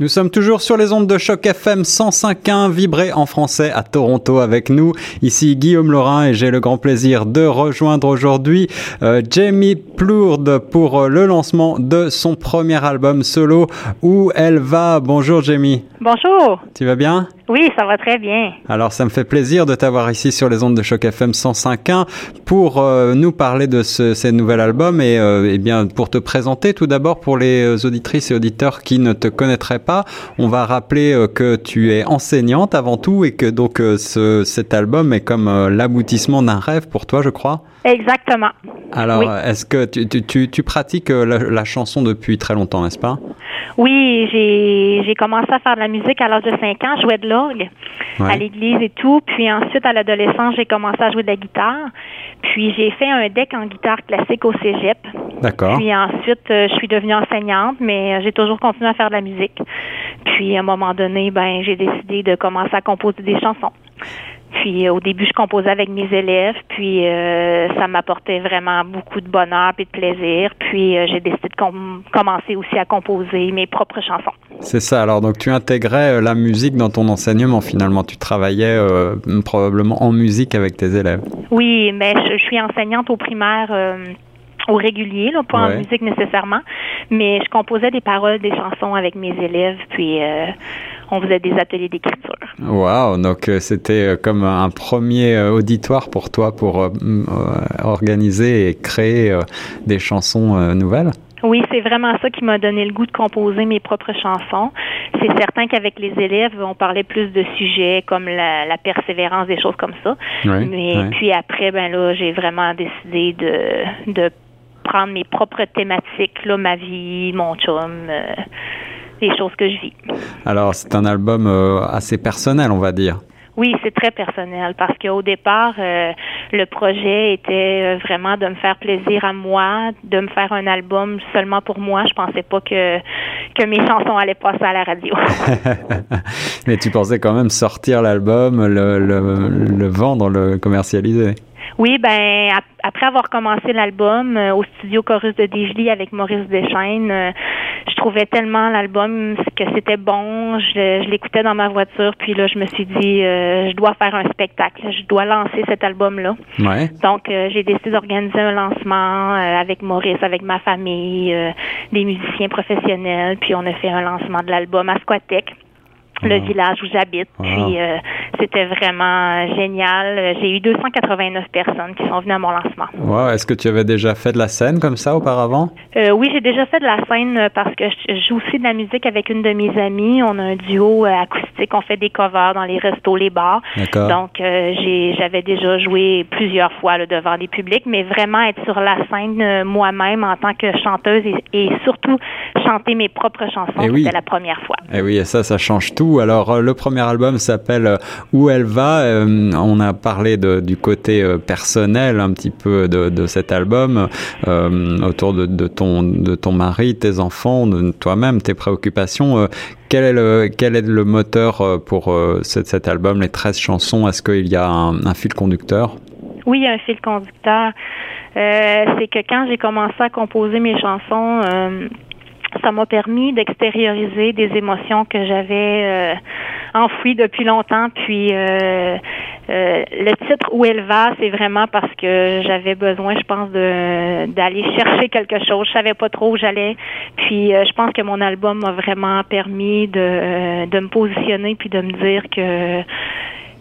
Nous sommes toujours sur les ondes de choc FM 105.1 vibré en français à Toronto avec nous. Ici Guillaume Laurin et j'ai le grand plaisir de rejoindre aujourd'hui euh, Jamie Plourde pour euh, le lancement de son premier album solo Où elle va? Bonjour Jamie. Bonjour. Tu vas bien? Oui, ça va très bien. Alors ça me fait plaisir de t'avoir ici sur les ondes de choc FM 105.1 pour euh, nous parler de ce, ce nouvel album et, euh, eh bien pour te présenter tout d'abord pour les euh, auditrices et auditeurs qui ne te connaîtraient pas. On va rappeler euh, que tu es enseignante avant tout et que donc ce, cet album est comme l'aboutissement d'un rêve pour toi, je crois. Exactement. Alors, Oui. est-ce que tu, tu, tu, tu pratiques la, la chanson depuis très longtemps, n'est-ce pas? Oui, j'ai j'ai commencé à faire de la musique à l'âge de 5 ans, je jouais de l'orgue Ouais. à l'église et tout. Puis ensuite, à l'adolescence, j'ai commencé à jouer de la guitare. Puis j'ai fait un deck en guitare classique au cégep. D'accord. Puis ensuite, euh, je suis devenue enseignante, mais euh, j'ai toujours continué à faire de la musique. Puis à un moment donné, ben j'ai décidé de commencer à composer des chansons. Puis euh, au début, je composais avec mes élèves, puis euh, ça m'apportait vraiment beaucoup de bonheur et de plaisir. Puis euh, j'ai décidé de com- commencer aussi à composer mes propres chansons. C'est ça. Alors, donc tu intégrais la musique dans ton enseignement finalement. Tu travaillais euh, probablement en musique avec tes élèves. Oui, mais je, je suis enseignante au primaire. au régulier, là, pas Ouais. en musique nécessairement, mais je composais des paroles, des chansons avec mes élèves, puis euh, on faisait des ateliers d'écriture. Waouh, donc euh, c'était euh, comme un premier euh, auditoire pour toi pour euh, organiser et créer euh, des chansons euh, nouvelles. Oui, c'est vraiment ça qui m'a donné le goût de composer mes propres chansons. C'est certain qu'avec les élèves, on parlait plus de sujets comme la, la persévérance, des choses comme ça. Oui, Mais oui. puis après, ben là, j'ai vraiment décidé de, de prendre mes propres thématiques, là, ma vie, mon chum, euh, les choses que je vis. Alors c'est un album euh, assez personnel, on va dire. Oui, c'est très personnel parce qu'au départ, euh, le projet était euh, vraiment de me faire plaisir à moi, de me faire un album seulement pour moi. Je pensais pas que que mes chansons allaient passer à la radio. Mais tu pensais quand même sortir l'album, le, le, le vendre, le commercialiser. Oui, ben ap- après avoir commencé l'album euh, au studio Chorus de Desjely avec Maurice Deschaines, euh, je trouvais tellement l'album que c'était bon. Je, je l'écoutais dans ma voiture, puis là je me suis dit euh, je dois faire un spectacle, je dois lancer cet album-là. Ouais. Donc euh, j'ai décidé d'organiser un lancement euh, avec Maurice, avec ma famille, euh, des musiciens professionnels, puis on a fait un lancement de l'album à Squatec. Le village où j'habite. Wow. Puis euh, c'était vraiment euh, génial. J'ai eu 289 personnes qui sont venues à mon lancement. Wow, Est-ce que tu avais déjà fait de la scène comme ça auparavant? Euh, oui, j'ai déjà fait de la scène euh, parce que je joue aussi de la musique avec une de mes amies. On a un duo acoustique. On fait des covers dans les restos, les bars. D'accord. Donc, euh, j'ai, j'avais déjà joué plusieurs fois là, devant des publics, mais vraiment être sur la scène euh, moi-même en tant que chanteuse et, et surtout chanter mes propres chansons, Eh oui. c'était la première fois. Et oui, et ça, ça change tout. Alors, le premier album s'appelle Où elle va. Euh, on a parlé du côté euh, personnel un petit peu de, cet album, euh, autour de, ton de ton mari, tes enfants, de toi-même, tes préoccupations. Quel est le quel est le moteur pour cet, album, les 13 chansons? Est-ce qu'il y a un, fil conducteur? Oui, un fil conducteur. C'est que quand j'ai commencé à composer mes chansons, ça m'a permis d'extérioriser des émotions que j'avais enfouies depuis longtemps. Puis euh, euh, le titre Où elle va, c'est vraiment parce que j'avais besoin, je pense, de d'aller chercher quelque chose. Je savais pas trop où j'allais. Puis euh, je pense que mon album m'a vraiment permis de, de me positionner puis de me dire que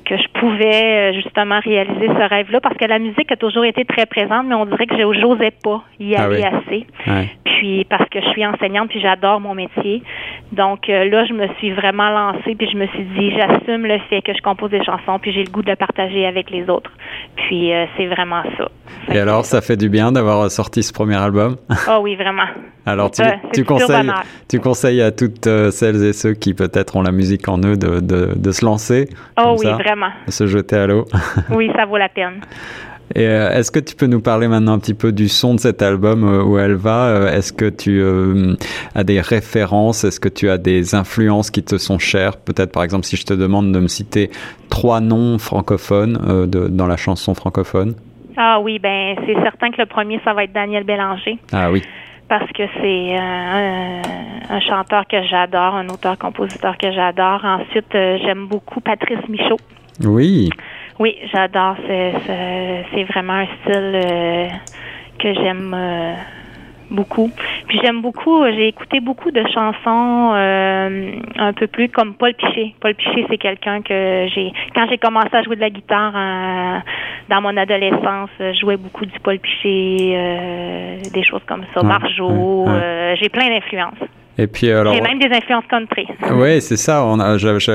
que je pouvais euh, justement réaliser ce rêve-là parce que la musique a toujours été très présente, mais on dirait que je n'osais pas y Ah aller oui. assez. Ouais. Puis parce que je suis enseignante puis j'adore mon métier. Donc euh, là, je me suis vraiment lancée puis je me suis dit j'assume le fait que je compose des chansons puis j'ai le goût de le partager avec les autres. Puis euh, c'est vraiment ça. Et alors, ça fait du bien d'avoir sorti ce premier album? Ah oui, vraiment. Alors, tu, conseilles, tu conseilles à toutes euh, celles et ceux qui peut-être ont la musique en eux de, de, de se lancer, Oh oui, ça, vraiment. de se jeter à l'eau? Oui, ça vaut la peine. Et euh, est-ce que tu peux nous parler maintenant un petit peu du son de cet album euh, où elle va? Euh, Est-ce que tu as des références? Est-ce que tu as des influences qui te sont chères? Peut-être par exemple si je te demande de me citer trois noms francophones de, dans la chanson francophone. Ah oui, ben c'est certain que le premier, ça va être Daniel Bélanger. Ah oui. parce que c'est un, un, chanteur que j'adore, un auteur-compositeur que j'adore. Ensuite, j'aime beaucoup Patrice Michaud. Oui. Oui, j'adore. C'est vraiment un style que j'aime beaucoup. Puis j'aime beaucoup, j'ai écouté beaucoup de chansons euh, un peu plus comme Paul Piché. Paul Piché, c'est quelqu'un que j'ai quand j'ai commencé à jouer de la guitare euh, dans mon adolescence, je jouais beaucoup du Paul Piché, euh, des choses comme ça, Marjo. j'ai plein d'influences. Et puis alors. J'ai même des influences country. Oui, c'est ça.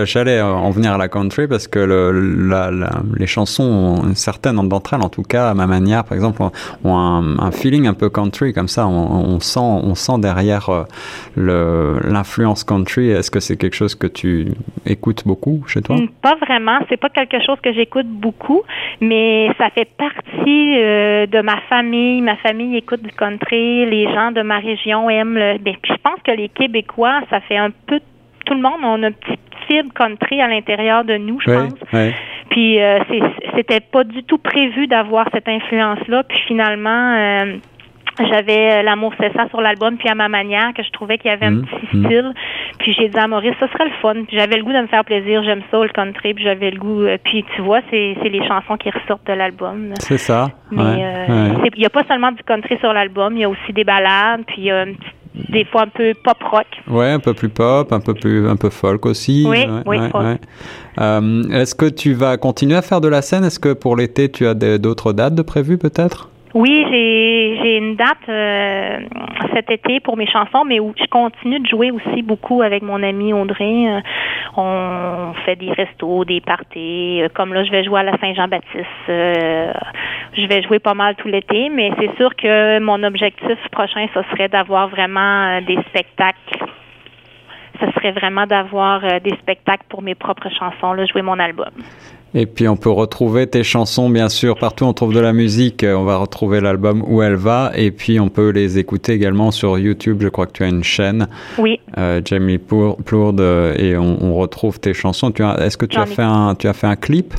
J'allais en venir à la country parce que le, la, la, les chansons, certaines d'entre elles, en tout cas, à ma manière, par exemple, ont un, un feeling un peu country comme ça. On, on sent, on sent derrière euh, l'influence country. Est-ce que c'est quelque chose que tu écoutes beaucoup chez toi? Pas vraiment. C'est pas quelque chose que j'écoute beaucoup, mais ça fait partie euh, de ma famille. Ma famille écoute du country. Les gens de ma région aiment le. Ben, puis je pense que les Québécois, ça fait un peu tout le monde, on a une petite fibre country à l'intérieur de nous, je pense. Puis euh, c'était pas du tout prévu d'avoir cette influence-là. Puis finalement, euh, j'avais l'amour c'est ça sur l'album, puis à ma manière, que je trouvais qu'il y avait un mmh, petit mmh. style. Puis j'ai dit à Maurice, ça serait le fun. Puis j'avais le goût de me faire plaisir, j'aime ça, le country, puis j'avais le goût. Euh, puis tu vois, c'est les chansons qui ressortent de l'album. C'est ça. Mais il n'y a pas seulement du country sur l'album, il y a aussi des ballades, puis il y a une petite des fois un peu pop rock. Ouais, un peu plus pop, un peu plus un peu folk aussi. Oui, oui. Euh, Est-ce que tu vas continuer à faire de la scène? Est-ce que pour l'été tu as d'autres dates de prévues peut-être? Oui, j'ai une date euh, cet été pour mes chansons, mais où je continue de jouer aussi beaucoup avec mon ami Audrey. Euh, on fait des restos, des parties. Comme là, je vais jouer à la Saint-Jean-Baptiste. Je vais jouer pas mal tout l'été, mais c'est sûr que mon objectif prochain, ce serait d'avoir vraiment des spectacles ce serait vraiment d'avoir des spectacles pour mes propres chansons, là, jouer mon album. Et puis on peut retrouver tes chansons, bien sûr, partout on trouve de la musique. On va retrouver l'album Où elle va. Et puis on peut les écouter également sur YouTube. Je crois que tu as une chaîne. Oui. Euh, Jamie Plourde. Et on, on, retrouve tes chansons. Est-ce que tu as, fait un, tu as fait un clip?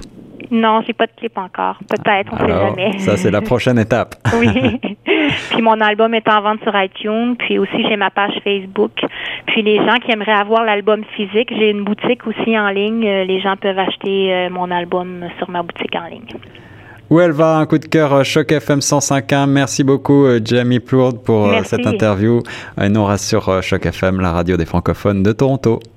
Non, j'ai pas de clip encore. Peut-être, on sait jamais. Ça, c'est la prochaine étape. oui. puis mon album est en vente sur iTunes. Puis aussi, j'ai ma page Facebook. Puis les gens qui aimeraient avoir l'album physique, j'ai une boutique aussi en ligne. Euh, les gens peuvent acheter euh, mon album sur ma boutique en ligne. Où elle va, un coup de cœur euh, Choc FM 105.1. Merci beaucoup, Jamie Plourde, pour cette interview. Et nous, on reste sur Choc FM, la radio des francophones de Toronto.